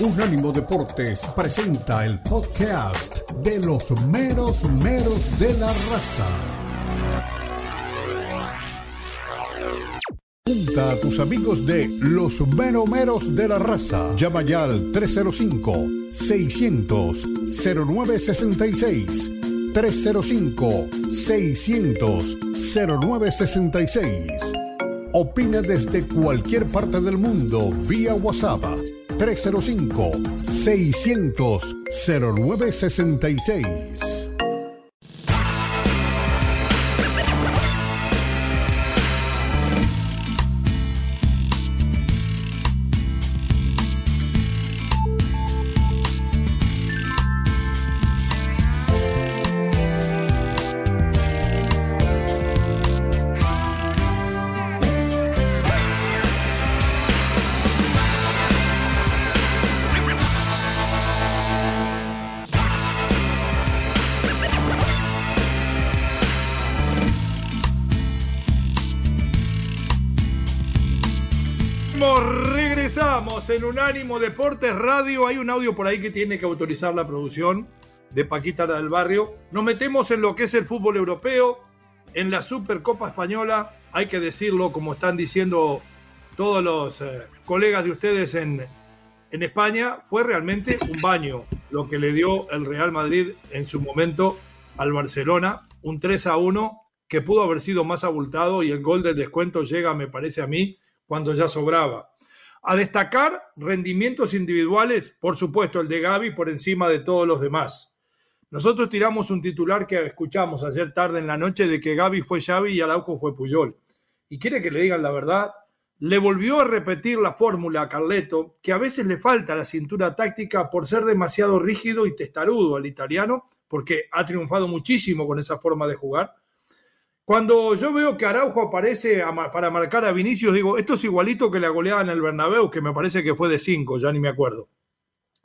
Unánimo Deportes presenta el podcast de los meros meros de la raza. Junta a tus amigos de los mero meros de la raza. Llama ya al 305-600-0966. 305-600-0966. Opina desde cualquier parte del mundo vía WhatsApp 305-600-0966. Regresamos en Unánimo Deportes Radio. Hay un audio por ahí que tiene que autorizar la producción de Paquita del Barrio. Nos metemos en lo que es el fútbol europeo, en la Supercopa Española. Hay que decirlo, como están diciendo todos los eh, colegas de ustedes en, en España, fue realmente un baño lo que le dio el Real Madrid en su momento al Barcelona. Un 3 a 1 que pudo haber sido más abultado y el gol del descuento llega, me parece a mí, cuando ya sobraba. A destacar rendimientos individuales, por supuesto el de Gaby por encima de todos los demás. Nosotros tiramos un titular que escuchamos ayer tarde en la noche de que Gaby fue Xavi y Araujo fue Puyol. Y quiere que le digan la verdad, le volvió a repetir la fórmula a Carleto, que a veces le falta la cintura táctica por ser demasiado rígido y testarudo al italiano, porque ha triunfado muchísimo con esa forma de jugar cuando yo veo que Araujo aparece para marcar a Vinicius, digo, esto es igualito que la goleada en el Bernabéu, que me parece que fue de 5, ya ni me acuerdo.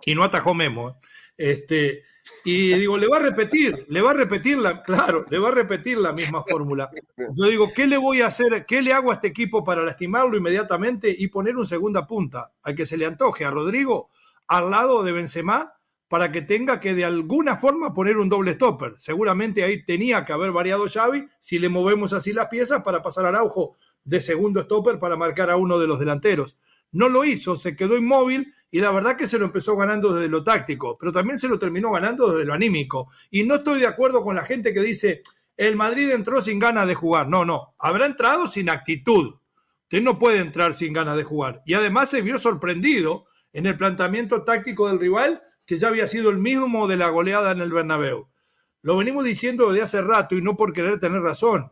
Y no atajó Memo. ¿eh? Este, y digo, le va a repetir, le va a repetir la, claro, le va a repetir la misma fórmula. Yo digo, ¿qué le voy a hacer? ¿Qué le hago a este equipo para lastimarlo inmediatamente y poner un segunda punta al que se le antoje a Rodrigo al lado de Benzema para que tenga que de alguna forma poner un doble stopper. Seguramente ahí tenía que haber variado Xavi si le movemos así las piezas para pasar a Araujo de segundo stopper para marcar a uno de los delanteros. No lo hizo, se quedó inmóvil y la verdad que se lo empezó ganando desde lo táctico, pero también se lo terminó ganando desde lo anímico. Y no estoy de acuerdo con la gente que dice, el Madrid entró sin ganas de jugar. No, no, habrá entrado sin actitud. Usted no puede entrar sin ganas de jugar. Y además se vio sorprendido en el planteamiento táctico del rival que ya había sido el mismo de la goleada en el Bernabéu. Lo venimos diciendo desde hace rato y no por querer tener razón,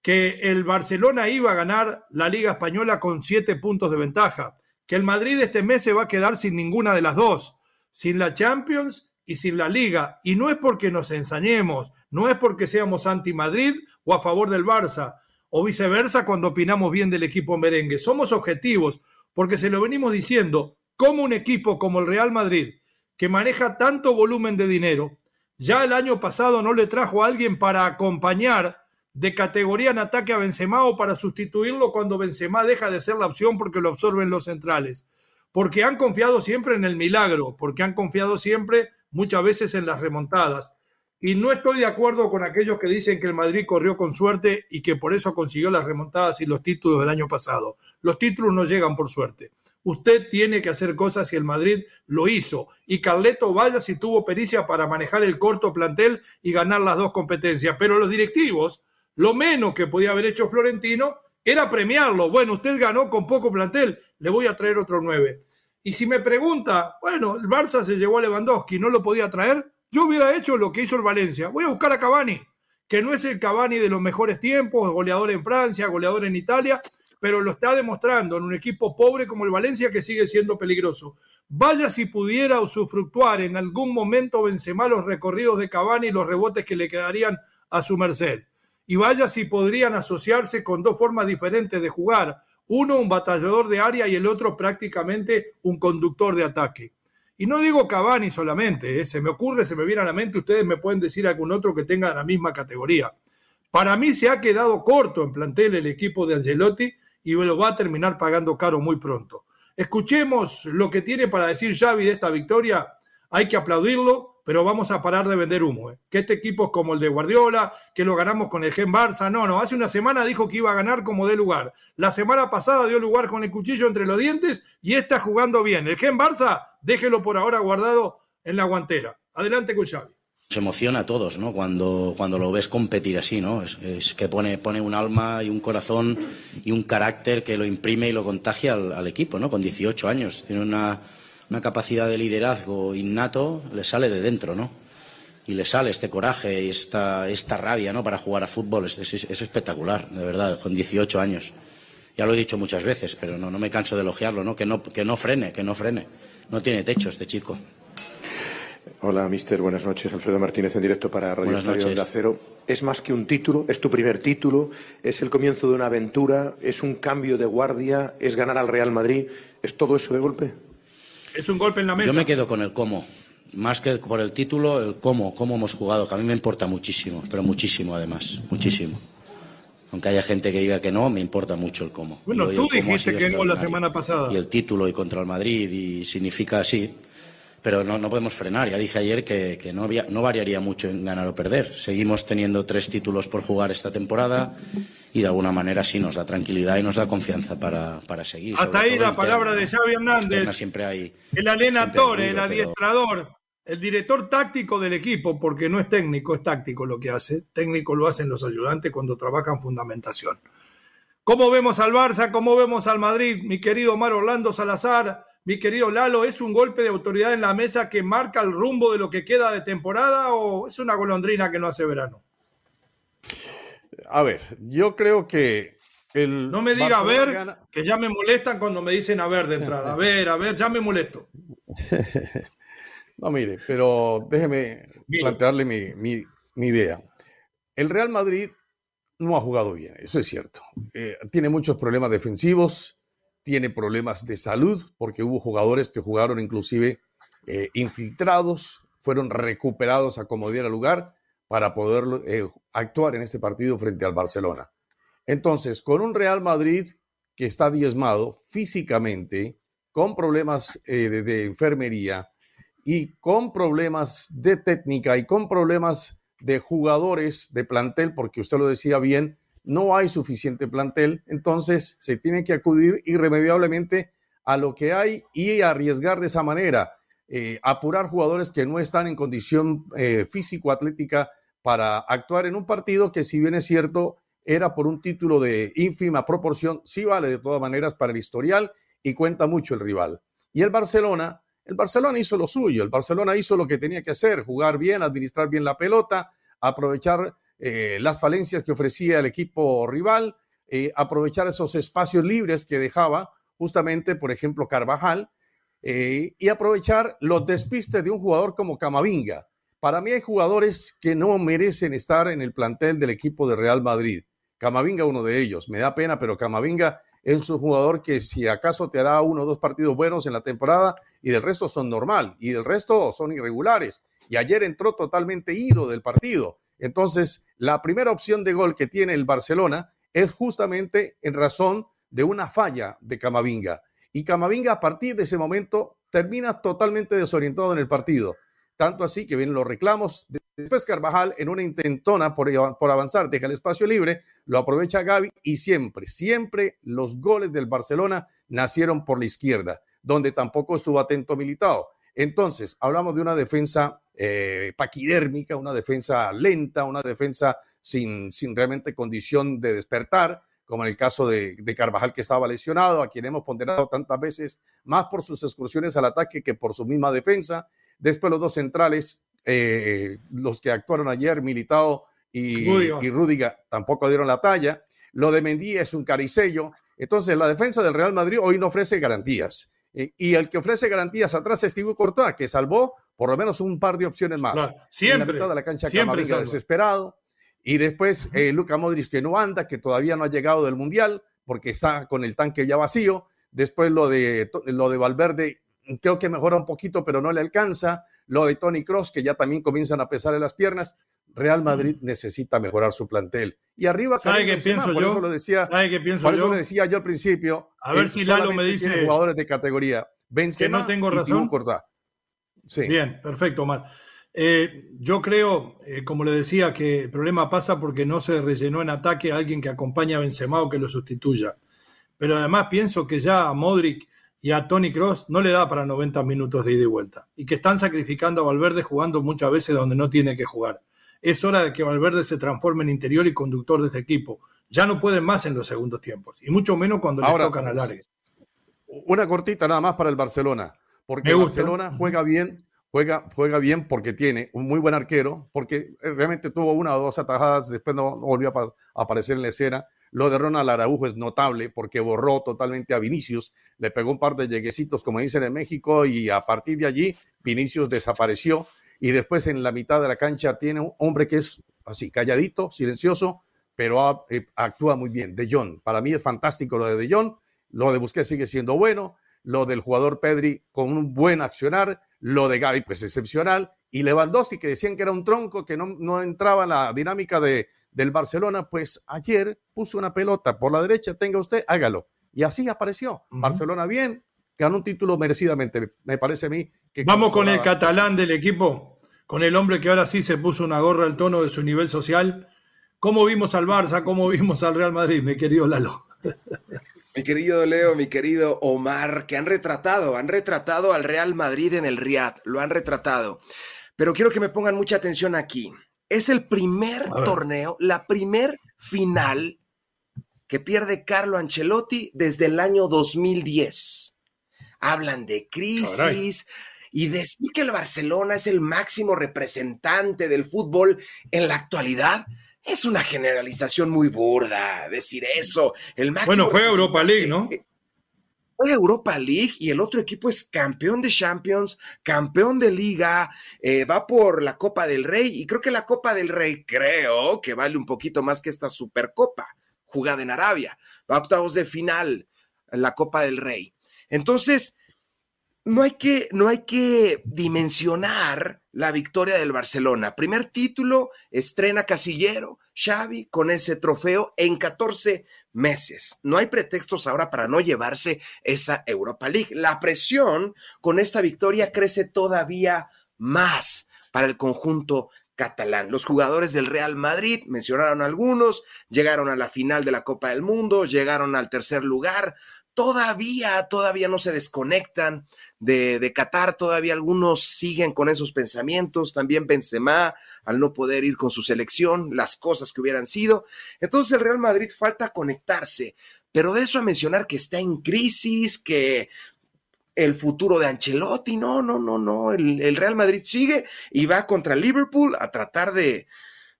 que el Barcelona iba a ganar la Liga Española con siete puntos de ventaja, que el Madrid este mes se va a quedar sin ninguna de las dos, sin la Champions y sin la Liga. Y no es porque nos ensañemos, no es porque seamos anti-Madrid o a favor del Barça, o viceversa cuando opinamos bien del equipo merengue. Somos objetivos, porque se lo venimos diciendo, como un equipo como el Real Madrid, que maneja tanto volumen de dinero, ya el año pasado no le trajo a alguien para acompañar de categoría en ataque a Benzema o para sustituirlo cuando Benzema deja de ser la opción porque lo absorben los centrales. Porque han confiado siempre en el milagro, porque han confiado siempre muchas veces en las remontadas. Y no estoy de acuerdo con aquellos que dicen que el Madrid corrió con suerte y que por eso consiguió las remontadas y los títulos del año pasado. Los títulos no llegan por suerte. Usted tiene que hacer cosas y el Madrid lo hizo. Y Carleto vaya si tuvo pericia para manejar el corto plantel y ganar las dos competencias. Pero los directivos, lo menos que podía haber hecho Florentino era premiarlo. Bueno, usted ganó con poco plantel, le voy a traer otro nueve. Y si me pregunta, bueno, el Barça se llevó a Lewandowski, ¿no lo podía traer? Yo hubiera hecho lo que hizo el Valencia. Voy a buscar a Cavani, que no es el Cavani de los mejores tiempos, goleador en Francia, goleador en Italia, pero lo está demostrando en un equipo pobre como el Valencia que sigue siendo peligroso. Vaya si pudiera usufructuar en algún momento Benzema los recorridos de Cavani y los rebotes que le quedarían a su merced. Y vaya si podrían asociarse con dos formas diferentes de jugar. Uno un batallador de área y el otro prácticamente un conductor de ataque. Y no digo Cavani solamente, ¿eh? se me ocurre, se me viene a la mente, ustedes me pueden decir algún otro que tenga la misma categoría. Para mí se ha quedado corto en plantel el equipo de Angelotti y lo va a terminar pagando caro muy pronto. Escuchemos lo que tiene para decir Xavi de esta victoria. Hay que aplaudirlo, pero vamos a parar de vender humo. ¿eh? Que este equipo es como el de Guardiola, que lo ganamos con el Gen Barça. No, no, hace una semana dijo que iba a ganar como de lugar. La semana pasada dio lugar con el cuchillo entre los dientes y está jugando bien. El Gen Barça, déjelo por ahora guardado en la guantera. Adelante con Xavi emociona a todos, ¿no? Cuando, cuando lo ves competir así, ¿no? Es, que pone, pone un alma y un corazón y un carácter que lo imprime y lo contagia al, equipo, ¿no? Con 18 años. Tiene una, una, capacidad de liderazgo innato, le sale de dentro, ¿no? Y le sale este coraje y esta, esta rabia, ¿no? Para jugar a fútbol. Es, es, espectacular, de verdad, con 18 años. Ya lo he dicho muchas veces, pero no, no me canso de elogiarlo, ¿no? Que, ¿no? que no frene, que no frene. No tiene techo este chico. Hola, mister. Buenas noches. Alfredo Martínez en directo para Radio Estadio de Acero. Es más que un título, es tu primer título, es el comienzo de una aventura, es un cambio de guardia, es ganar al Real Madrid. ¿Es todo eso de golpe? Es un golpe en la mesa. Yo me quedo con el cómo. Más que por el título, el cómo, cómo hemos jugado, que a mí me importa muchísimo, pero muchísimo además, muchísimo. Aunque haya gente que diga que no, me importa mucho el cómo. Bueno, tú dijiste que no la semana pasada. Y el título y contra el Madrid, y significa así pero no, no, podemos frenar. Ya dije ayer que, que no, había, no, variaría mucho en ganar o perder. Seguimos teniendo tres títulos por jugar esta temporada y de alguna manera sí nos da tranquilidad y nos da confianza para, para seguir. Hasta ahí la palabra de Xavi Hernández. Siempre hay, el alenador, el adiestrador, el director táctico del equipo, porque no es técnico, es táctico lo que hace. Técnico lo hacen los ayudantes cuando trabajan fundamentación. ¿Cómo vemos al Barça? ¿Cómo vemos al Madrid? Mi querido Omar Orlando Salazar mi querido Lalo, ¿es un golpe de autoridad en la mesa que marca el rumbo de lo que queda de temporada o es una golondrina que no hace verano? A ver, yo creo que el. No me diga a ver, que ya me molestan cuando me dicen a ver de entrada. A ver, a ver, ya me molesto. no, mire, pero déjeme plantearle mi, idea. El Real Madrid no ha jugado bien, eso es cierto. Eh, tiene muchos problemas defensivos tiene problemas de salud porque hubo jugadores que jugaron inclusive eh, infiltrados, fueron recuperados a como diera lugar para poder eh, actuar en este partido frente al Barcelona. Entonces, con un Real Madrid que está diezmado físicamente, con problemas eh, de enfermería y con problemas de técnica y con problemas de jugadores de plantel, porque usted lo decía bien, no hay suficiente plantel, entonces se tiene que acudir irremediablemente a lo que hay y arriesgar de esa manera, eh, apurar jugadores que no están en condición eh, físico-atlética para actuar en un partido que si bien es cierto, era por un título de ínfima proporción, sí vale de todas maneras para el historial y cuenta mucho el rival. Y el Barcelona, el Barcelona hizo lo suyo, el Barcelona hizo lo que tenía que hacer, jugar bien, administrar bien la pelota, aprovechar eh, las falencias que ofrecía el equipo rival, eh, aprovechar esos espacios libres que dejaba justamente, por ejemplo, Carvajal, eh, y aprovechar los despistes de un jugador como Camavinga. Para mí hay jugadores que no merecen estar en el plantel del equipo de Real Madrid. Camavinga uno de ellos. Me da pena, pero Camavinga es un jugador que si acaso te da uno o dos partidos buenos en la temporada y del resto son normal y del resto son irregulares. Y ayer entró totalmente ido del partido. Entonces, la primera opción de gol que tiene el Barcelona es justamente en razón de una falla de Camavinga. Y Camavinga a partir de ese momento termina totalmente desorientado en el partido. Tanto así que vienen los reclamos. Después Carvajal en una intentona por, por avanzar, deja el espacio libre, lo aprovecha Gaby y siempre, siempre los goles del Barcelona nacieron por la izquierda, donde tampoco estuvo atento militado. Entonces, hablamos de una defensa eh, paquidérmica, una defensa lenta, una defensa sin, sin realmente condición de despertar, como en el caso de, Carvajal que estaba lesionado, a quien hemos ponderado tantas veces, más por sus excursiones al ataque que por su misma defensa. Después los dos centrales, eh, los que actuaron ayer, Militao y, y Rúdiga, tampoco dieron la talla. Lo de Mendí es un caricello. Entonces, la defensa del Real Madrid hoy no ofrece garantías. Eh, y el que ofrece garantías atrás es Thibaut Courtois, que salvó por lo menos un par de opciones más. siempre. En la mitad de la cancha siempre desesperado. Y después eh, Luca Modric que no anda, que todavía no ha llegado del Mundial, porque está con el tanque ya vacío. Después lo de, lo de Valverde, creo que mejora un poquito, pero no le alcanza. Lo de Tony Cross, que ya también comienzan a pesar en las piernas. Real Madrid necesita mejorar su plantel. Y arriba, ¿sabe qué pienso yo? Eso lo decía, ¿Sabe qué pienso por yo? eso lo decía yo al principio. A ver si Lalo me dice. Jugadores de categoría. que no tengo razón. Sí. Bien, perfecto, Omar. Eh, yo creo, eh, como le decía, que el problema pasa porque no se rellenó en ataque a alguien que acompaña a Benzema o que lo sustituya. Pero además pienso que ya a Modric y a Tony Cross no le da para 90 minutos de ida y vuelta. Y que están sacrificando a Valverde jugando muchas veces donde no tiene que jugar. Es hora de que Valverde se transforme en interior y conductor de este equipo. Ya no pueden más en los segundos tiempos, y mucho menos cuando le tocan al área. Una cortita nada más para el Barcelona, porque el Barcelona juega bien, juega, juega bien porque tiene un muy buen arquero, porque realmente tuvo una o dos atajadas, después no, volvió a, aparecer en la escena. Lo de Ronald Araujo es notable porque borró totalmente a Vinicius, le pegó un par de lleguecitos, como dicen en México, y a partir de allí Vinicius desapareció y después en la mitad de la cancha tiene un hombre que es así, calladito, silencioso, pero eh, actúa muy bien. De Jong, para mí es fantástico lo de De Jong, lo de Busquets sigue siendo bueno, lo del jugador Pedri con un buen accionar, lo de Gaby pues excepcional, y Lewandowski que decían que era un tronco, que no, no entraba en la dinámica de, del Barcelona, pues ayer puso una pelota por la derecha, tenga usted, hágalo. Y así apareció. Barcelona bien, ganó un título merecidamente, me parece a mí. Que Vamos con el catalán del equipo, con el hombre que ahora sí se puso una gorra al tono de su nivel social. ¿Cómo vimos al Barça? ¿Cómo vimos al Real Madrid, mi querido Lalo? Mi querido Leo, mi querido Omar, que han retratado, han retratado al Real Madrid en el Riad, lo han retratado. Pero quiero que me pongan mucha atención aquí. Es el primer torneo, la primer final que pierde Carlo Ancelotti desde el año 2010 hablan de crisis y decir que el Barcelona es el máximo representante del fútbol en la actualidad. Es una generalización muy burda decir eso. El máximo bueno, juega Europa League, ¿no? Juega Europa League y el otro equipo es campeón de Champions, campeón de Liga, eh, va por la Copa del Rey y creo que la Copa del Rey creo que vale un poquito más que esta Supercopa jugada en Arabia. Va a octavos de final la Copa del Rey. Entonces, no hay que, no hay que dimensionar la victoria del Barcelona. Primer título, estrena Casillero, Xavi con ese trofeo en 14 meses. No hay pretextos ahora para no llevarse esa Europa League. La presión con esta victoria crece todavía más para el conjunto catalán. Los jugadores del Real Madrid, mencionaron algunos, llegaron a la final de la Copa del Mundo, llegaron al tercer lugar, todavía, todavía no se desconectan de, de, Qatar, todavía algunos siguen con esos pensamientos, también Benzema al no poder ir con su selección, las cosas que hubieran sido. Entonces el Real Madrid falta conectarse, pero de eso a mencionar que está en crisis, que el futuro de Ancelotti, no, no, no, no, el, Real Madrid sigue y va contra Liverpool a tratar de,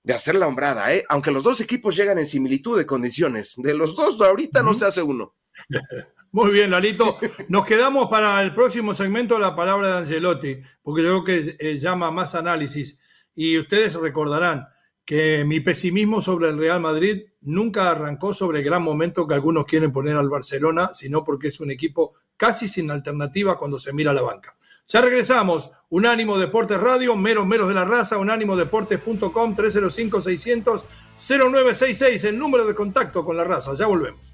de hacer la hombrada, ¿eh? aunque los dos equipos llegan en similitud de condiciones, de los dos ahorita no se hace uno. Muy bien, Lalito. Nos quedamos para el próximo segmento la palabra de Angelotti, porque yo creo que eh, llama más análisis. Y ustedes recordarán que mi pesimismo sobre el Real Madrid nunca arrancó sobre el gran momento que algunos quieren poner al Barcelona, sino porque es un equipo casi sin alternativa cuando se mira a la banca. Ya regresamos. Unánimo Deportes Radio, meros meros de la raza, unánimodeportes.com 305-600-0966, el número de contacto con la raza. Ya volvemos.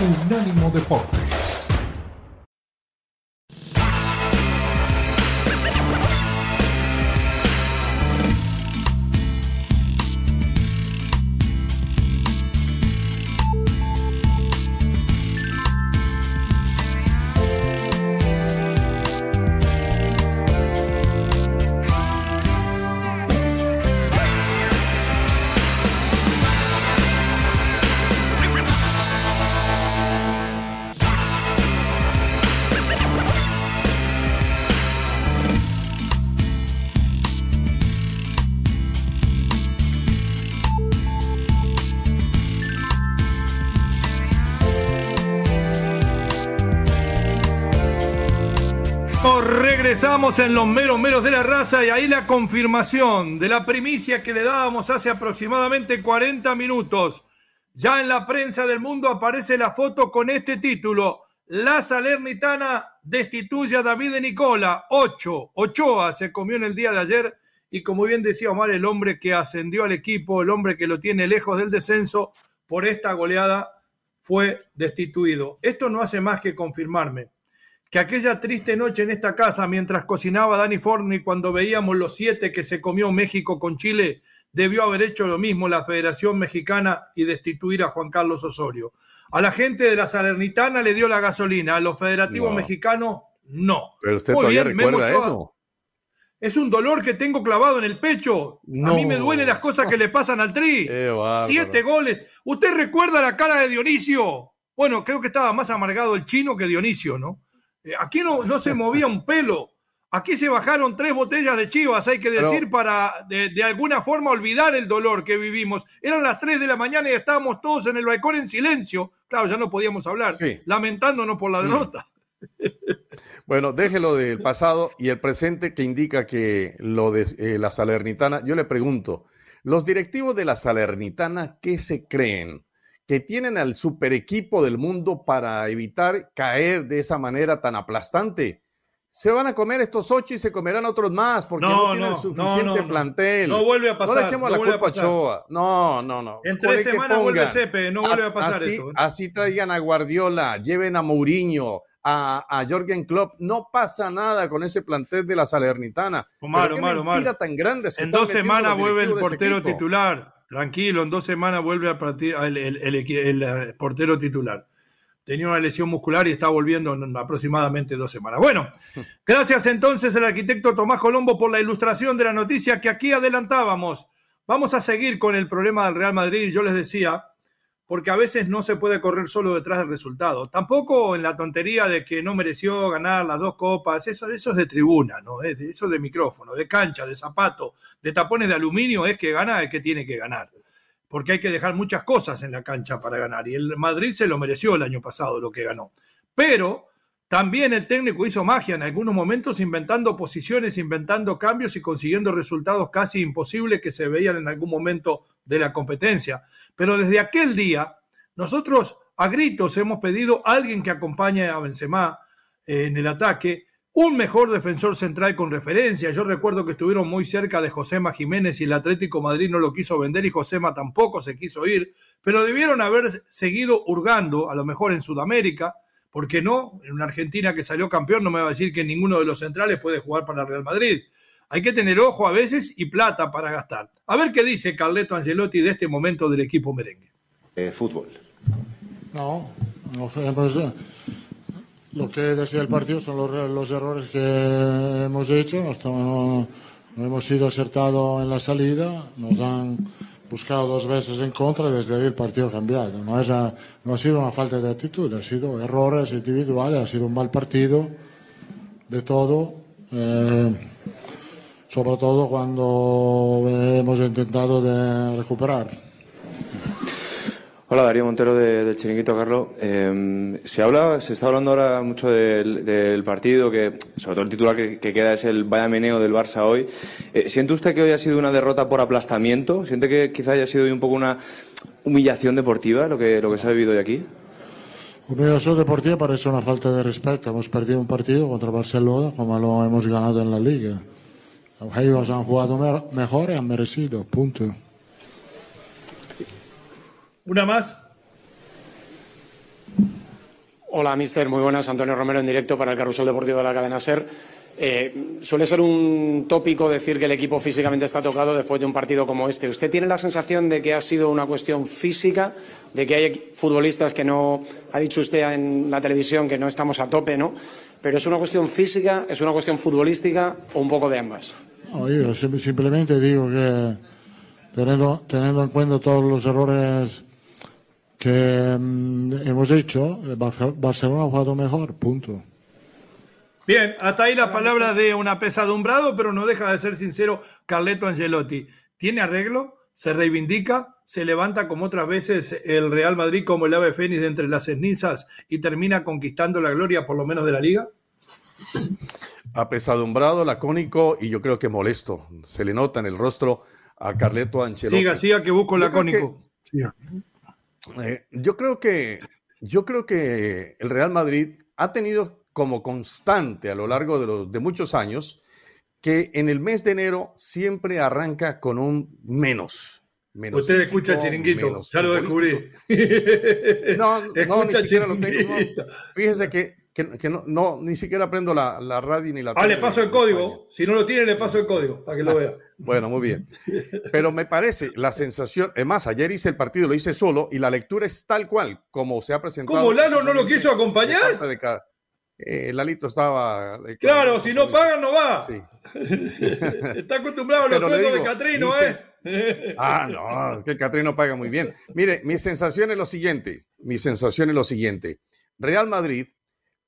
Unánimo Deportes. Regresamos en los meros meros de la raza y ahí la confirmación de la primicia que le dábamos hace aproximadamente 40 minutos. Ya en la prensa del mundo aparece la foto con este título. La Salernitana destituye a David de Nicola. Ocho. Ochoa se comió en el día de ayer. Y como bien decía Omar, el hombre que ascendió al equipo, el hombre que lo tiene lejos del descenso, por esta goleada fue destituido. Esto no hace más que confirmarme que aquella triste noche en esta casa, mientras cocinaba Dani Forni, cuando veíamos los siete que se comió México con Chile, debió haber hecho lo mismo la Federación Mexicana y destituir a Juan Carlos Osorio. A la gente de la Salernitana le dio la gasolina, a los federativos mexicanos no. Pero usted todavía recuerda eso. Es un dolor que tengo clavado en el pecho. A mí me duelen las cosas que le pasan al Tri. Siete goles. ¿Usted recuerda la cara de Dionisio? Bueno, creo que estaba más amargado el chino que Dionisio, ¿no? Eh, aquí no, no se movía un pelo. Aquí se bajaron tres botellas de chivas, hay que decir, para de, alguna forma olvidar el dolor que vivimos. Eran las tres de la mañana y estábamos todos en el balcón en silencio. Claro, ya no podíamos hablar, lamentándonos por la mm. derrota. Bueno, déjelo del pasado y el presente que indica que lo de eh, la Salernitana. Yo le pregunto, los directivos de la Salernitana, ¿qué se creen? Que tienen al super equipo del mundo para evitar caer de esa manera tan aplastante se van a comer estos ocho y se comerán otros más porque no, tienen suficiente plantel. No vuelve a pasar. No le echemos la culpa a Choa. No, no, no. En tres semanas vuelve Cepe, no vuelve a, pasar así, esto. Así traigan a Guardiola, lleven a Mourinho, a, a Jorgen Klopp. No pasa nada con ese plantel de la Salernitana. Omar, Omar, Omar. tan grande en dos semanas vuelve el portero titular. Tranquilo, en dos semanas vuelve a partir el, el portero titular tenía una lesión muscular y está volviendo en aproximadamente dos semanas. Bueno, gracias entonces al arquitecto Tomás Colombo por la ilustración de la noticia que aquí adelantábamos. Vamos a seguir con el problema del Real Madrid, yo les decía, porque a veces no se puede correr solo detrás del resultado. Tampoco en la tontería de que no mereció ganar las dos copas, eso, es de tribuna, ¿no? Eso de micrófono, de cancha, de zapato, de tapones de aluminio, es que gana, es que tiene que ganar porque hay que dejar muchas cosas en la cancha para ganar. Y el Madrid se lo mereció el año pasado lo que ganó. Pero también el técnico hizo magia en algunos momentos inventando posiciones, inventando cambios y consiguiendo resultados casi imposibles que se veían en algún momento de la competencia. Pero desde aquel día, nosotros a gritos hemos pedido a alguien que acompañe a Benzema eh, en el ataque, un mejor defensor central con referencia. Yo recuerdo que estuvieron muy cerca de Josema Jiménez y el Atlético Madrid no lo quiso vender y Josema tampoco se quiso ir, pero debieron haber seguido hurgando, a lo mejor en Sudamérica, ¿por qué no? En una Argentina que salió campeón no me va a decir que ninguno de los centrales puede jugar para el Real Madrid. Hay que tener ojo a veces y plata para gastar. A ver qué dice Carleto Angelotti de este momento del equipo merengue. Eh, fútbol. No, no, pues, lo que decía el partido son los, errores que hemos hecho. No, hemos sido acertados en la salida, nos han buscado dos veces en contra y desde ahí el partido ha cambiado. No, es no ha sido una falta de actitud, ha sido errores individuales, ha sido un mal partido de todo, eh, sobre todo cuando hemos intentado de recuperar. Hola, Darío Montero del Chiringuito, Carlos. Em, se habla, se está hablando ahora mucho del, partido, que sobre todo el titular que, queda es el vaya meneo del Barça hoy. Eh, ¿Siente usted que hoy ha sido una derrota por aplastamiento? ¿Siente que quizá haya sido hoy un poco una humillación deportiva lo que, lo que se ha vivido hoy aquí? Humillación deportiva parece una falta de respeto. Hemos perdido un partido contra Barcelona como lo hemos ganado en la Liga. Ellos han jugado mejor y han merecido, punto. Una más. Hola, mister. Muy buenas. Antonio Romero en directo para el Carrusel Deportivo de la cadena SER. Eh, suele ser un tópico decir que el equipo físicamente está tocado después de un partido como este. ¿Usted tiene la sensación de que ha sido una cuestión física, de que hay futbolistas que no, ha dicho usted en la televisión que no estamos a tope, ¿no? Pero es una cuestión física, es una cuestión futbolística o un poco de ambas. simplemente digo que teniendo, teniendo en cuenta todos los errores que mm, hemos hecho, Barcelona ha jugado mejor, punto. Bien, hasta ahí la palabra de un apesadumbrado, pero no deja de ser sincero Carleto Angelotti. ¿Tiene arreglo? ¿Se reivindica? ¿Se levanta como otras veces el Real Madrid como el ave fénix de entre las cenizas y termina conquistando la gloria por lo menos de la liga? Apesadumbrado, lacónico y yo creo que molesto. Se le nota en el rostro a Carleto Angelotti. Siga, siga que busco lacónico. Eh, yo creo que yo creo que el Real Madrid ha tenido como constante a lo largo de, los, de muchos años que en el mes de enero siempre arranca con un menos. menos Usted escucha chiringuito, ya lo descubrí. No, no, ni siquiera lo tengo. Fíjese que, que, no, no, ni siquiera aprendo la, la radio ni la Ah, le paso el código. Si no lo tiene, le paso el código para que lo vea. bueno, muy bien. Pero me parece la sensación, es más, ayer hice el partido, lo hice solo y la lectura es tal cual como se ha presentado. ¿Cómo Lano no lo quiso acompañar? Eh, Lalito estaba. claro, si no pagan, no va. Está acostumbrado a los sueldos de Catrino, ¿eh? ah, no, que Catrino paga muy bien. Mire, mi sensación es lo siguiente: mi sensación es lo siguiente. Real Madrid,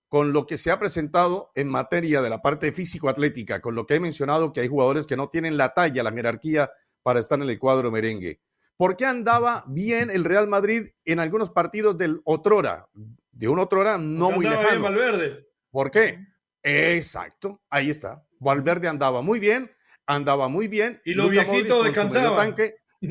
con lo que se ha presentado en materia de la parte físico-atlética, con lo que he mencionado que hay jugadores que no tienen la talla, la jerarquía para estar en el cuadro merengue. ¿Por qué andaba bien el Real Madrid en algunos partidos del Otrora? de un otro era no muy lejano. Valverde. ¿Por qué? Exacto, ahí está. Valverde andaba muy bien, andaba muy bien. Y los viejitos descansaban.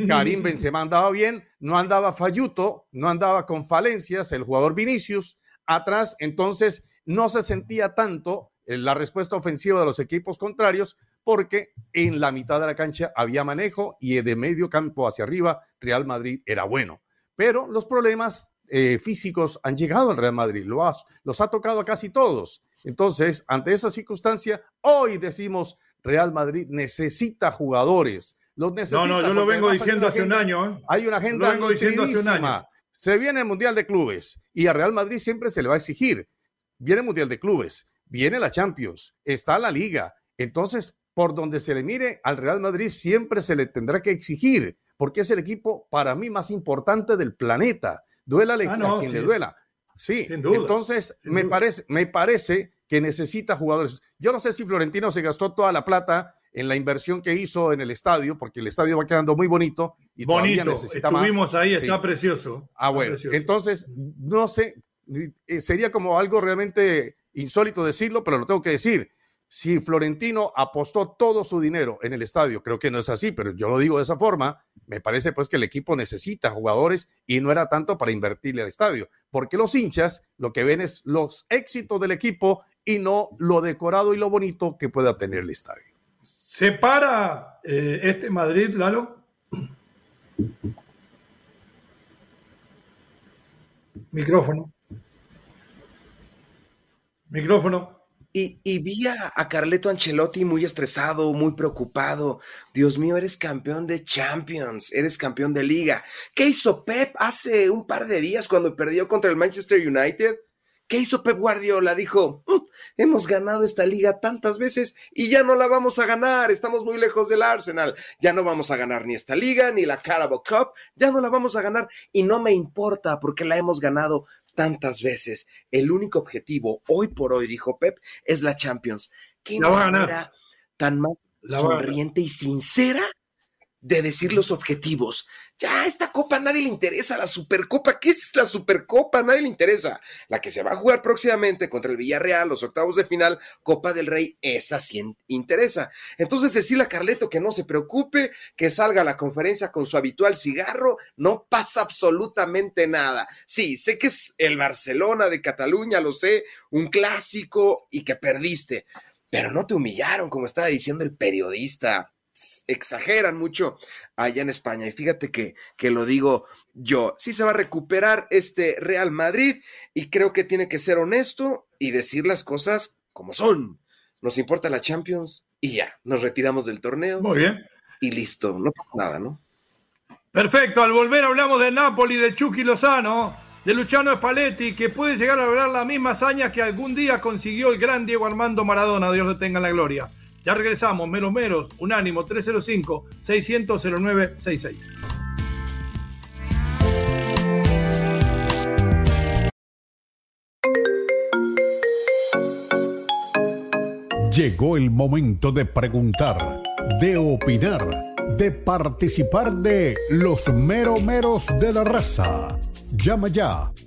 Karim Benzema andaba bien, no andaba Falluto, no andaba con falencias, el jugador Vinicius atrás, entonces no se sentía tanto la respuesta ofensiva de los equipos contrarios porque en la mitad de la cancha había manejo y de medio campo hacia arriba Real Madrid era bueno. Pero los problemas eh, físicos han llegado al Real Madrid, lo los ha tocado a casi todos. Entonces, ante esa circunstancia, hoy decimos, Real Madrid necesita jugadores. Los necesita no, no, yo lo vengo diciendo hace un año. ¿eh? Hay una agenda. Lo vengo diciendo hace un año. Se viene el Mundial de Clubes y a Real Madrid siempre se le va a exigir. Viene el Mundial de Clubes, viene la Champions, está la Liga. Entonces, por donde se le mire al Real Madrid, siempre se le tendrá que exigir, porque es el equipo para mí más importante del planeta. Duela ah, a quien le duela. Sí, entonces me, Parece, me parece que necesita jugadores. Yo no sé si Florentino se gastó toda la plata en la inversión que hizo en el estadio, porque el estadio va quedando muy bonito y bonito. necesita Estuvimos ahí, está precioso. Ah, bueno. Entonces, no sé, eh, sería como algo realmente insólito decirlo, pero lo tengo que decir si Florentino apostó todo su dinero en el estadio, creo que no es así, pero yo lo digo de esa forma, me parece pues que el equipo necesita jugadores y no era tanto para invertirle al estadio, porque los hinchas lo que ven es los éxitos del equipo y no lo decorado y lo bonito que pueda tener el estadio. ¿Se para eh, este Madrid, Lalo? Micrófono. Micrófono. Y, vi a, Carleto Ancelotti muy estresado, muy preocupado. Dios mío, eres campeón de Champions, eres campeón de liga. ¿Qué hizo Pep hace un par de días cuando perdió contra el Manchester United? ¿Qué hizo Pep Guardiola? Dijo, mm, hemos ganado esta liga tantas veces y ya no la vamos a ganar, estamos muy lejos del Arsenal, ya no vamos a ganar ni esta liga, ni la Carabao Cup, ya no la vamos a ganar y no me importa porque la hemos ganado tantas veces. El único objetivo hoy por hoy, dijo Pep, es la Champions. ¿Qué manera tan más sonriente y sincera de decir los objetivos. Ya, esta copa nadie le interesa, la Supercopa, ¿qué es la Supercopa? Nadie le interesa. La que se va a jugar próximamente contra el Villarreal, los octavos de final, Copa del Rey, esa sí interesa. Entonces decirle a Carleto que no se preocupe, que salga a la conferencia con su habitual cigarro, no pasa absolutamente nada. Sí, sé que es el Barcelona de Cataluña, lo sé, un clásico y que perdiste, pero no te humillaron, como estaba diciendo el periodista exageran mucho allá en España. Y fíjate que, que lo digo yo, sí se va a recuperar este Real Madrid y creo que tiene que ser honesto y decir las cosas como son. Nos importa la Champions y ya, nos retiramos del torneo. Muy bien. Y listo, no pasa nada, ¿no? Perfecto, al volver hablamos del Napoli, de Chucky Lozano, de Luciano Spalletti, que puede llegar a lograr la misma hazaña que algún día consiguió el gran Diego Armando Maradona, Dios lo tenga en la gloria. Ya regresamos, menos menos, unánimo 305-600-0966. Llegó el momento de preguntar, de opinar, de participar de los meromeros de la raza. Llama ya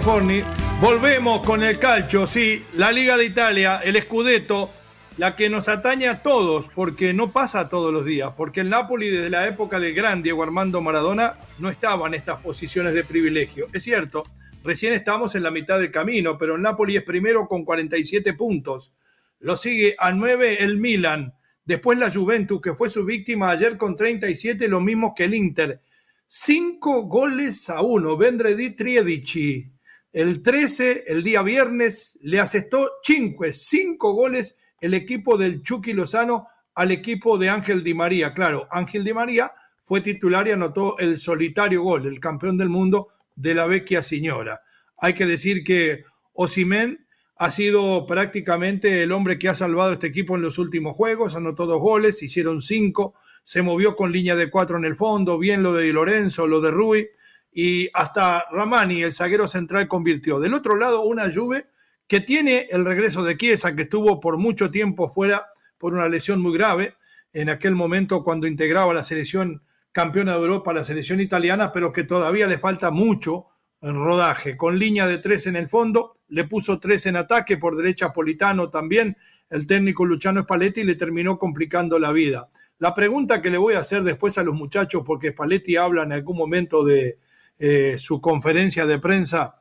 Forni. Volvemos con el calcio, sí, la Liga de Italia, el Scudetto, la que nos atañe a todos, porque no pasa todos los días, porque el Napoli desde la época del gran Diego Armando Maradona no estaba en estas posiciones de privilegio. Es cierto, recién estamos en la mitad del camino, pero el Napoli es primero con 47 puntos. Lo sigue a 9 el Milan, después la Juventus, que fue su víctima ayer con 37, lo mismo que el Inter. Cinco goles a uno. Vendredi Triedici. El 13, el día viernes, le asestó cinque, cinco goles el equipo del Chucky Lozano al equipo de Ángel Di María. Claro, Ángel Di María fue titular y anotó el solitario gol, el campeón del mundo de la vecchia señora. Hay que decir que Osimen ha sido prácticamente el hombre que ha salvado este equipo en los últimos juegos, anotó dos goles, hicieron cinco, se movió con línea de cuatro en el fondo, bien lo de Lorenzo, lo de Rui, y hasta Ramani, el zaguero central, convirtió. Del otro lado, una Juve que tiene el regreso de Chiesa, que estuvo por mucho tiempo fuera por una lesión muy grave, en aquel momento cuando integraba la selección campeona de Europa, la selección italiana, pero que todavía le falta mucho en rodaje, con línea de tres en el fondo, le puso tres en ataque, por derecha Politano también, el técnico Luciano Spalletti le terminó complicando la vida. La pregunta que le voy a hacer después a los muchachos, porque Spalletti habla en algún momento de eh, su conferencia de prensa,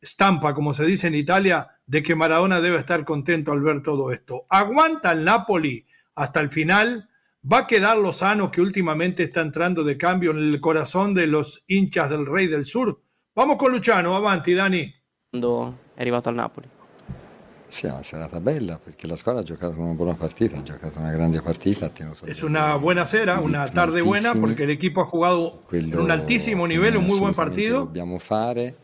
estampa, como se dice en Italia, de que Maradona debe estar contento al ver todo esto. ¿Aguanta el Napoli hasta el final? ¿Va a quedar Lozano que últimamente está entrando de cambio en el corazón de los hinchas del Rey del Sur? Vamos con Luciano, avanti Dani. Cuando è arrivato al Napoli. Sì, è una serata bella perché la squadra ha giocato una buena partita, ha giocato una grande partita. Es una buena sera, una tarde buena porque el equipo ha jugado en un altísimo nivel, un muy buen partido. Dobbiamo fare.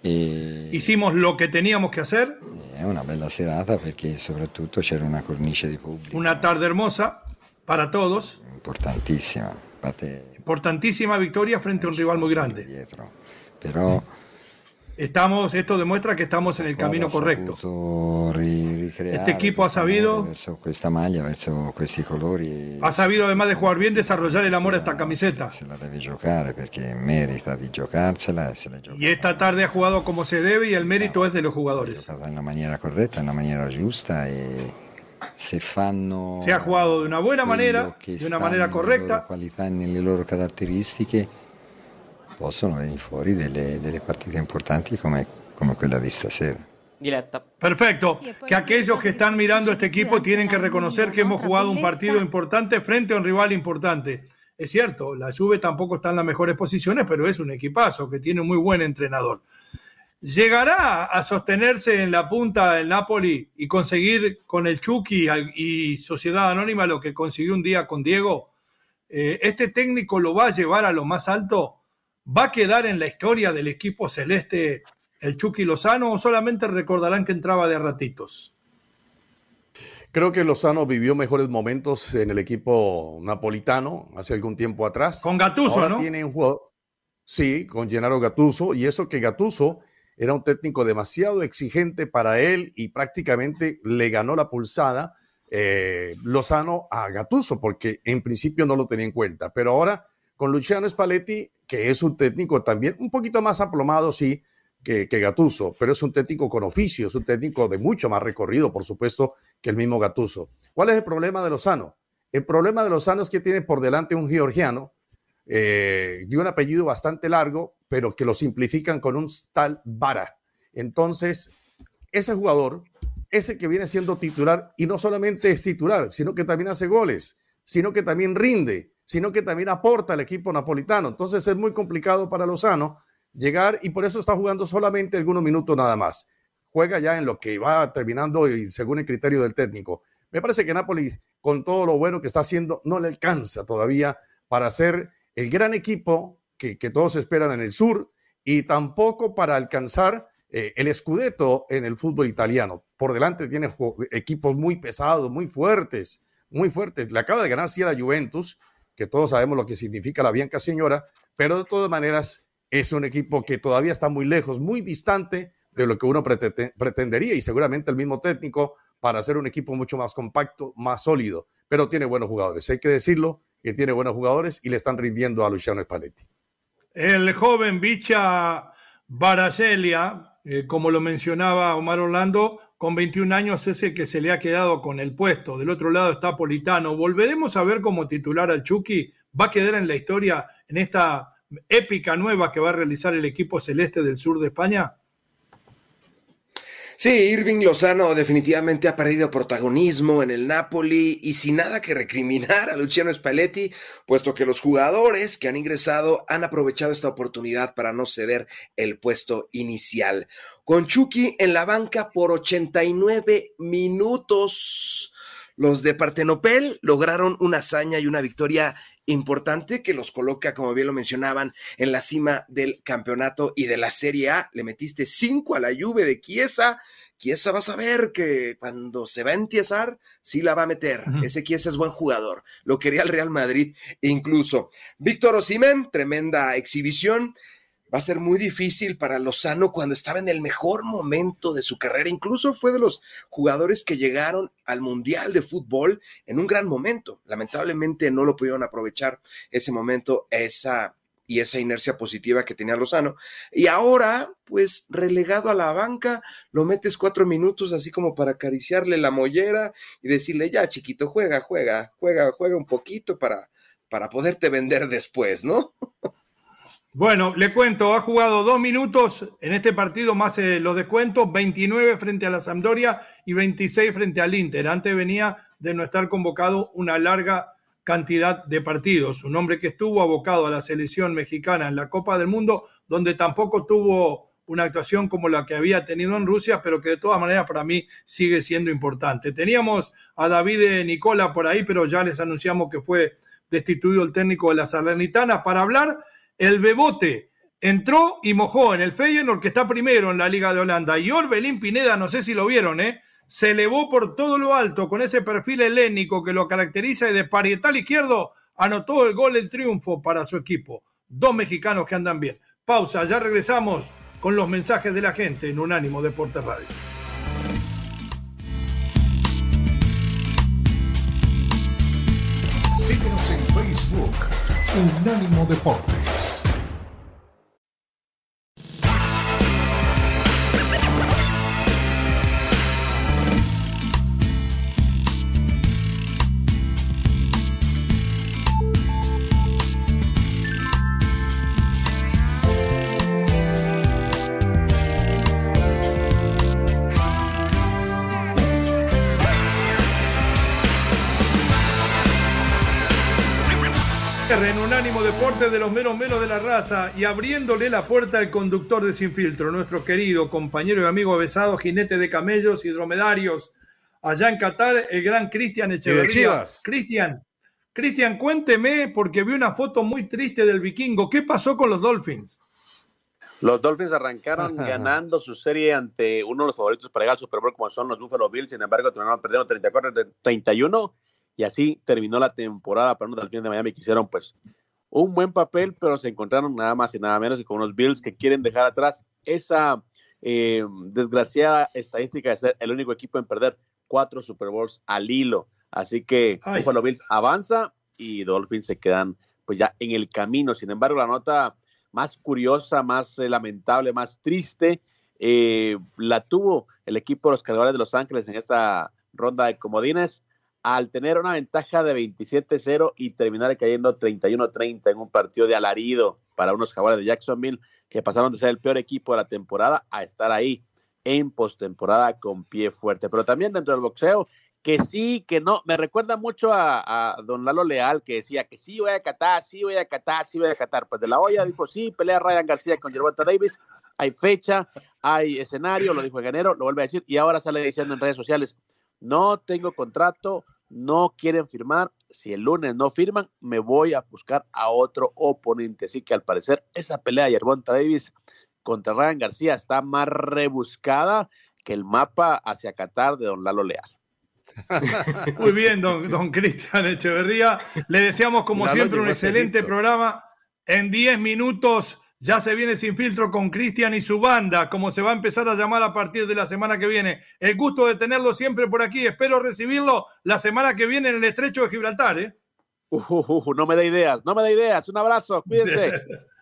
E... Hicimos lo que teníamos que hacer. È una bella serata perché soprattutto c'era una cornice di pubblico. Una tarde hermosa para todos. Importantissima. Importantísima victoria frente a un rival muy grande. Dietro. Però Estamos, esto demuestra que estamos en el camino correcto. Este equipo ha sabido, ha sabido además de jugar bien, desarrollar el amor a esta camiseta. Y esta tarde ha jugado como se debe y el mérito es de los jugadores. se fanno Se ha jugado de una buena manera, de una manera correcta. Possono venire fuori delle, delle partite importanti come, come quella di stasera. Diletta. Perfecto. Que aquellos que están mirando este equipo tienen que reconocer que hemos jugado un partido importante frente a un rival importante. Es cierto, la Juve tampoco está en las mejores posiciones, pero es un equipazo que tiene un muy buen entrenador. ¿Llegará a sostenerse en la punta del Napoli y conseguir con el Chucky y Sociedad Anónima lo que consiguió un día con Diego? Eh, ¿Este técnico lo va a llevar a lo más alto? ¿Va a quedar en la historia del equipo celeste el Chucky Lozano o solamente recordarán que entraba de ratitos? Creo que Lozano vivió mejores momentos en el equipo napolitano hace algún tiempo atrás. Con Gattuso, Ahora ¿no? Tiene un jugador, sí, con Gennaro Gattuso, y eso que Gattuso era un técnico demasiado exigente para él y prácticamente le ganó la pulsada eh, Lozano a Gattuso, porque en principio no lo tenía en cuenta. Pero ahora con Luciano Spalletti, que es un técnico también un poquito más aplomado, sí, que, que Gattuso, pero es un técnico con oficio, es un técnico de mucho más recorrido, por supuesto, que el mismo Gattuso. ¿Cuál es el problema de Lozano? El problema de Lozano es que tiene por delante un georgiano eh, de un apellido bastante largo, pero que lo simplifican con un tal Vara. Entonces, ese jugador, ese que viene siendo titular, y no solamente es titular, sino que también hace goles, sino que también rinde, sino que también aporta al equipo napolitano. Entonces es muy complicado para Lozano llegar y por eso está jugando solamente algunos minutos nada más. Juega ya en lo que va terminando y según el criterio del técnico. Me parece que Napoli, con todo lo bueno que está haciendo, no le alcanza todavía para ser el gran equipo que, que todos esperan en el sur y tampoco para alcanzar eh, el escudeto en el fútbol italiano. Por delante tiene equipos muy pesados, muy fuertes, muy fuertes. Le acaba de ganar sí a la Juventus, que todos sabemos lo que significa la Bianca Señora, pero de todas maneras es un equipo que todavía está muy lejos, muy distante de lo que uno pretendería y seguramente el mismo técnico para hacer un equipo mucho más compacto, más sólido, pero tiene buenos jugadores. Hay que decirlo que tiene buenos jugadores y le están rindiendo a Luciano Spalletti. El joven Bicha Baracelia, eh, como lo mencionaba Omar Orlando, con 21 años es el que se le ha quedado con el puesto. Del otro lado está Politano. ¿Volveremos a ver como titular al Chucky? ¿Va a quedar en la historia en esta épica nueva que va a realizar el equipo celeste del sur de España? Sí, Irving Lozano definitivamente ha perdido protagonismo en el Napoli y sin nada que recriminar a Luciano Spalletti, puesto que los jugadores que han ingresado han aprovechado esta oportunidad para no ceder el puesto inicial. Con Chucky en la banca por 89 minutos. Los de Partenopel lograron una hazaña y una victoria importante que los coloca, como bien lo mencionaban, en la cima del campeonato y de la Serie A. Le metiste cinco a la Juve de Chiesa. Chiesa vas a ver que cuando se va a entiesar, sí la va a meter. Ese Chiesa es buen jugador. Lo quería el Real Madrid incluso. Víctor Osimen, tremenda exhibición va a ser muy difícil para Lozano cuando estaba en el mejor momento de su carrera. Incluso fue de los jugadores que llegaron al Mundial de Fútbol en un gran momento. Lamentablemente no lo pudieron aprovechar ese momento, esa y esa inercia positiva que tenía Lozano. Y ahora, pues relegado a la banca, lo metes cuatro minutos así como para acariciarle la mollera y decirle, ya chiquito, juega, juega, juega, juega un poquito para, para poderte vender después, ¿no? Bueno, le cuento, ha jugado dos minutos en este partido más eh, los descuentos, 29 frente a la Sampdoria y 26 frente al Inter. Antes venía de no estar convocado una larga cantidad de partidos. Un hombre que estuvo abocado a la selección mexicana en la Copa del Mundo, donde tampoco tuvo una actuación como la que había tenido en Rusia, pero que de todas maneras para mí sigue siendo importante. Teníamos a David Nicola por ahí, pero ya les anunciamos que fue destituido el técnico de la Salernitana para hablar el Bebote entró y mojó en el Feyenoord, que está primero en la Liga de Holanda. Y Orbelín Pineda, no sé si lo vieron, ¿eh? se elevó por todo lo alto con ese perfil helénico que lo caracteriza y de parietal izquierdo anotó el gol, el triunfo para su equipo. Dos mexicanos que andan bien. Pausa, ya regresamos con los mensajes de la gente en Unánimo Deportes Radio. Síguenos en Facebook, Unánimo Deportes. Deporte de los menos menos de la raza y abriéndole la puerta al conductor de Sin Filtro, nuestro querido compañero y amigo besado, jinete de camellos y dromedarios, allá en Qatar, el gran Cristian Echeverría. Cristian, Cristian, cuénteme, porque vi una foto muy triste del vikingo. ¿Qué pasó con los Dolphins? Los Dolphins arrancaron ganando su serie ante uno de los favoritos para llegar al Super Bowl, como son los Buffalo Bills. Sin embargo, terminaron perdiendo 34-31 y así terminó la temporada para unos Delfines de Miami que hicieron pues un buen papel, pero se encontraron nada más y nada menos que con unos Bills que quieren dejar atrás esa eh, desgraciada estadística de ser el único equipo en perder cuatro Super Bowls al hilo. Así que Buffalo Bills avanza y Dolphins se quedan pues ya en el camino. Sin embargo, la nota más curiosa, más eh, lamentable, más triste, eh, la tuvo el equipo de los cargadores de Los Ángeles en esta ronda de comodines al tener una ventaja de 27-0 y terminar cayendo 31-30 en un partido de alarido para unos jaguares de Jacksonville que pasaron de ser el peor equipo de la temporada a estar ahí en postemporada con pie fuerte. Pero también dentro del boxeo, que sí, que no, me recuerda mucho a, don Lalo Leal que decía que sí voy a catar, sí voy a catar, sí voy a catar. Pues de la olla dijo sí, pelea Ryan García con Gervonta Davis, hay fecha, hay escenario, lo dijo el ganero, lo vuelve a decir y ahora sale diciendo en redes sociales, no tengo contrato, no quieren firmar si el lunes no firman, me voy a buscar a otro oponente. Así que al parecer esa pelea de Yerbonta Davis contra Ryan García está más rebuscada que el mapa hacia Qatar de don Lalo Leal. Muy bien, don, don Cristian Echeverría. Le deseamos, como siempre, un excelente programa. En 10 minutos ya se viene sin filtro con Cristian y su banda, como se va a empezar a llamar a partir de la semana que viene. El gusto de tenerlo siempre por aquí. Espero recibirlo la semana que viene en el estrecho de Gibraltar. ¿eh? no me da ideas, no me da ideas. Un abrazo, cuídense.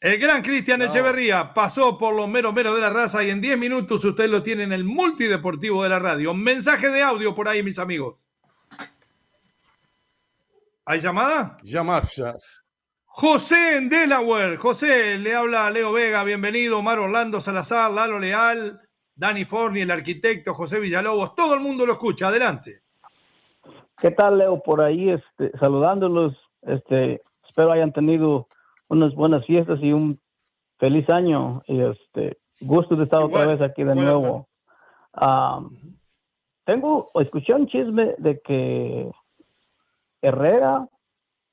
El gran Cristian Echeverría pasó por los meros meros de la raza y en 10 minutos usted lo tiene en el multideportivo de la radio. mensaje de audio por ahí, mis amigos. ¿Hay llamada? Llamadas. José en Delaware. José, le habla Leo Vega, bienvenido. Omar Orlando Salazar, Lalo Leal, Dani Forni, el arquitecto, José Villalobos. Todo el mundo lo escucha. Adelante. ¿Qué tal, Leo? Por ahí, este, saludándolos. Este, espero hayan tenido unas buenas fiestas y un feliz año. Y este, gusto de estar otra vez aquí de nuevo. tengo, escuché un chisme de que Herrera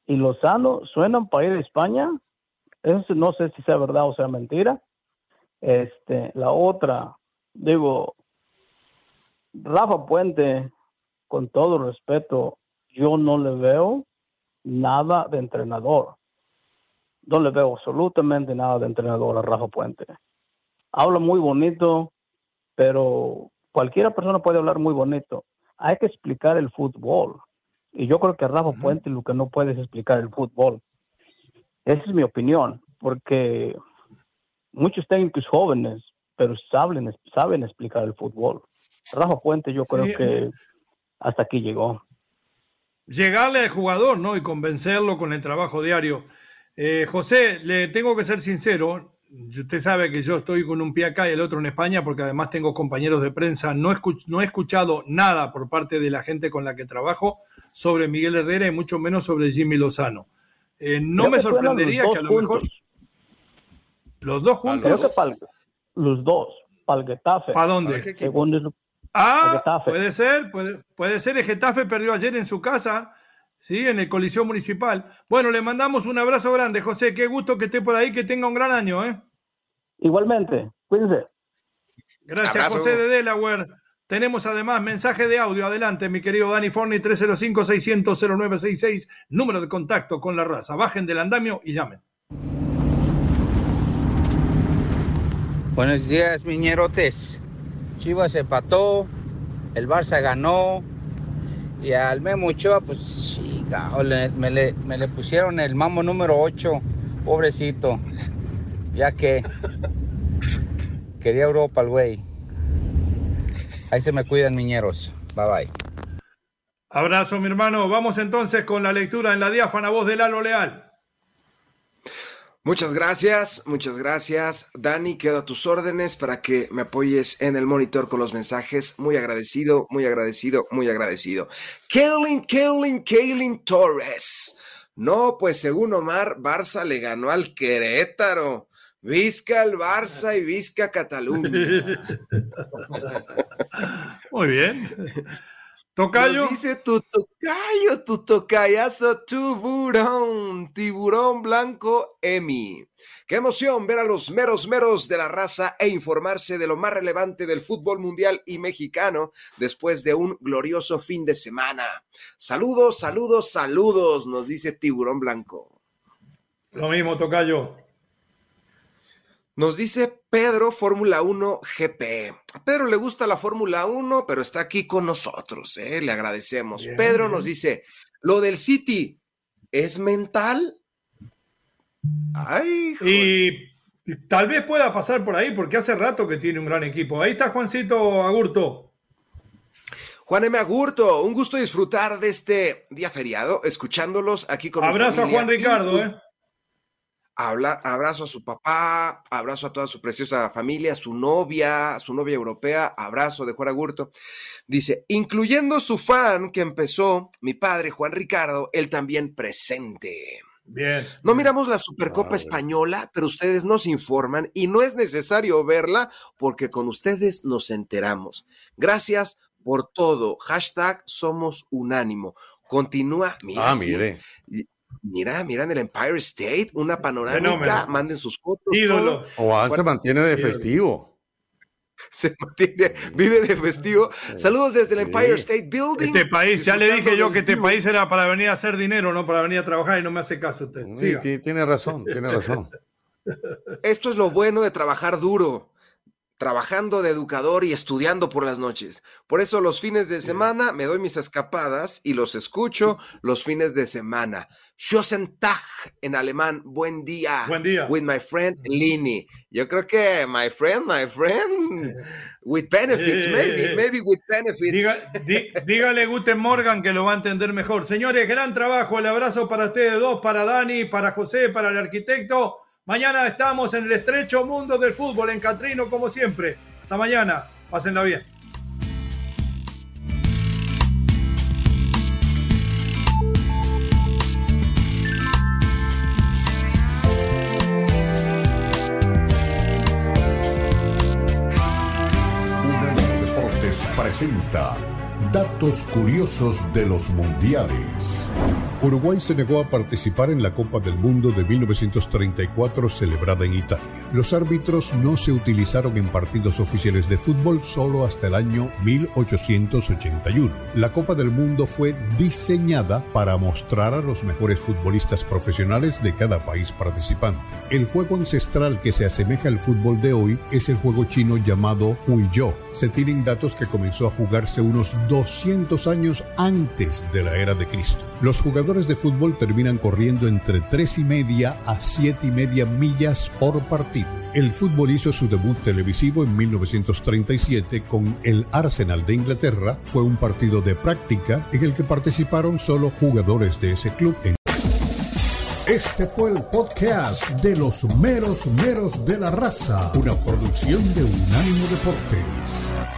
y Lozano suenan para ir a España. Eso no sé si sea verdad o sea mentira. Este, la otra, digo, Rafa Puente, con todo respeto, yo no le veo nada de entrenador no le veo absolutamente nada de entrenador a Rafa Puente. Habla muy bonito, pero cualquiera persona puede hablar muy bonito. Hay que explicar el fútbol. Y yo creo que Rafa Puente lo que no puede es explicar el fútbol. Esa es mi opinión, porque muchos técnicos jóvenes, pero saben, saben explicar el fútbol. Rafa Puente yo creo que hasta aquí llegó. Llegarle al jugador, ¿no? Y convencerlo con el trabajo diario. Eh, José, le tengo que ser sincero. Usted sabe que yo estoy con un pie acá y el otro en España, porque además tengo compañeros de prensa. No, he escuchado nada por parte de la gente con la que trabajo sobre Miguel Herrera y mucho menos sobre Jimmy Lozano. Eh, no me sorprendería que a lo mejor. ¿Los dos juntos? los dos, para el Getafe. ¿Para dónde? ah, puede ser, puede, puede ser. El Getafe perdió ayer en su casa ¿sí? En el Coliseo Municipal. Bueno, le mandamos un abrazo grande, José. Qué gusto que esté por ahí, que tenga un gran año, ¿eh? Igualmente, cuídense. Gracias, José de Delaware. Tenemos además mensaje de audio. Adelante, mi querido Dani Forni, 305-600-0966, número de contacto con la raza. Bajen del andamio y llamen. Buenos días, miñerotes. Chivas empató, el Barça ganó, y al Memo Ochoa, pues chica, me, le, me le pusieron el mambo número 8, pobrecito. Ya que quería Europa el güey. Ahí se me cuidan, miñeros. Bye bye. Abrazo, mi hermano. Vamos entonces con la lectura en la diáfana voz de Lalo Leal. Muchas gracias, muchas gracias. Dani, quedo a tus órdenes para que me apoyes en el monitor con los mensajes. Muy agradecido, muy agradecido, muy agradecido. Kaylin, Kaylin, Kaylin Torres. No, pues según Omar, Barça le ganó al Querétaro. Vizca el Barça y Vizca Cataluña. Muy bien. Tocayo. dice tu tocayo, tu tocayazo, tiburón, tiburón blanco, Emi. Qué emoción ver a los meros meros de la raza e informarse de lo más relevante del fútbol mundial y mexicano después de un glorioso fin de semana. Saludos, saludos, saludos, nos dice tiburón blanco. Lo mismo, Tocayo. Nos dice Pedro, Fórmula 1 GP. A Pedro le gusta la Fórmula 1, pero está aquí con nosotros, ¿eh? le agradecemos. Pedro nos dice, lo del City, ¿es mental? Ay, y tal vez pueda pasar por ahí, porque hace rato que tiene un gran equipo. Ahí está Juancito Agurto. Juan M. Agurto, un gusto disfrutar de este día feriado, escuchándolos aquí con Abrazo a Juan Ricardo, ¿eh? Abrazo a su papá, abrazo a toda su preciosa familia, su novia, su novia europea, abrazo de Juan Agurto. Dice, incluyendo su fan que empezó, mi padre Juan Ricardo, él también presente. Bien. No miramos la Supercopa Española, pero ustedes nos informan y no es necesario verla porque con ustedes nos enteramos. Gracias por todo. Hashtag somos unánimo. continúa. ah, mire. Mira, mira en el Empire State, una panorámica, manden sus fotos. Ídolo. O se mantiene de festivo. Se mantiene, vive de festivo. Saludos desde el Empire State Building. Este país, ya le dije yo que este país era para venir a hacer dinero, no para venir a trabajar y no me hace caso usted. Sí, tiene razón, tiene razón. Esto es lo bueno de trabajar duro trabajando de educador y estudiando por las noches. Por eso los fines de semana me doy mis escapadas y los escucho los fines de semana. Schönen Tag en alemán, buen día. Buen día. With my friend Lini. Yo creo que my friend, my friend, with benefits, maybe, maybe with benefits. dígale Guten Morgan que lo va a entender mejor. Señores, gran trabajo. El abrazo para ustedes dos, para Dani, para José, para el arquitecto. Mañana estamos en el estrecho mundo del fútbol, en Catrino, como siempre. Hasta mañana. Pásenla bien. Deportes presenta datos curiosos de los mundiales. Uruguay se negó a participar en la Copa del Mundo de 1934 celebrada en Italia. Los árbitros no se utilizaron en partidos oficiales de fútbol solo hasta el año 1881. La Copa del Mundo fue diseñada para mostrar a los mejores futbolistas profesionales de cada país participante. El juego ancestral que se asemeja al fútbol de hoy es el juego chino llamado Huizhou. Se tienen datos que comenzó a jugarse unos 200 años antes de la era de Cristo. Los jugadores de fútbol terminan corriendo entre 3 y media a 7 y media millas por partido. El fútbol hizo su debut televisivo en 1937 con el Arsenal de Inglaterra. Fue un partido de práctica en el que participaron solo jugadores de ese club. Este fue el podcast de los meros meros de la raza, una producción de Unánimo Deportes.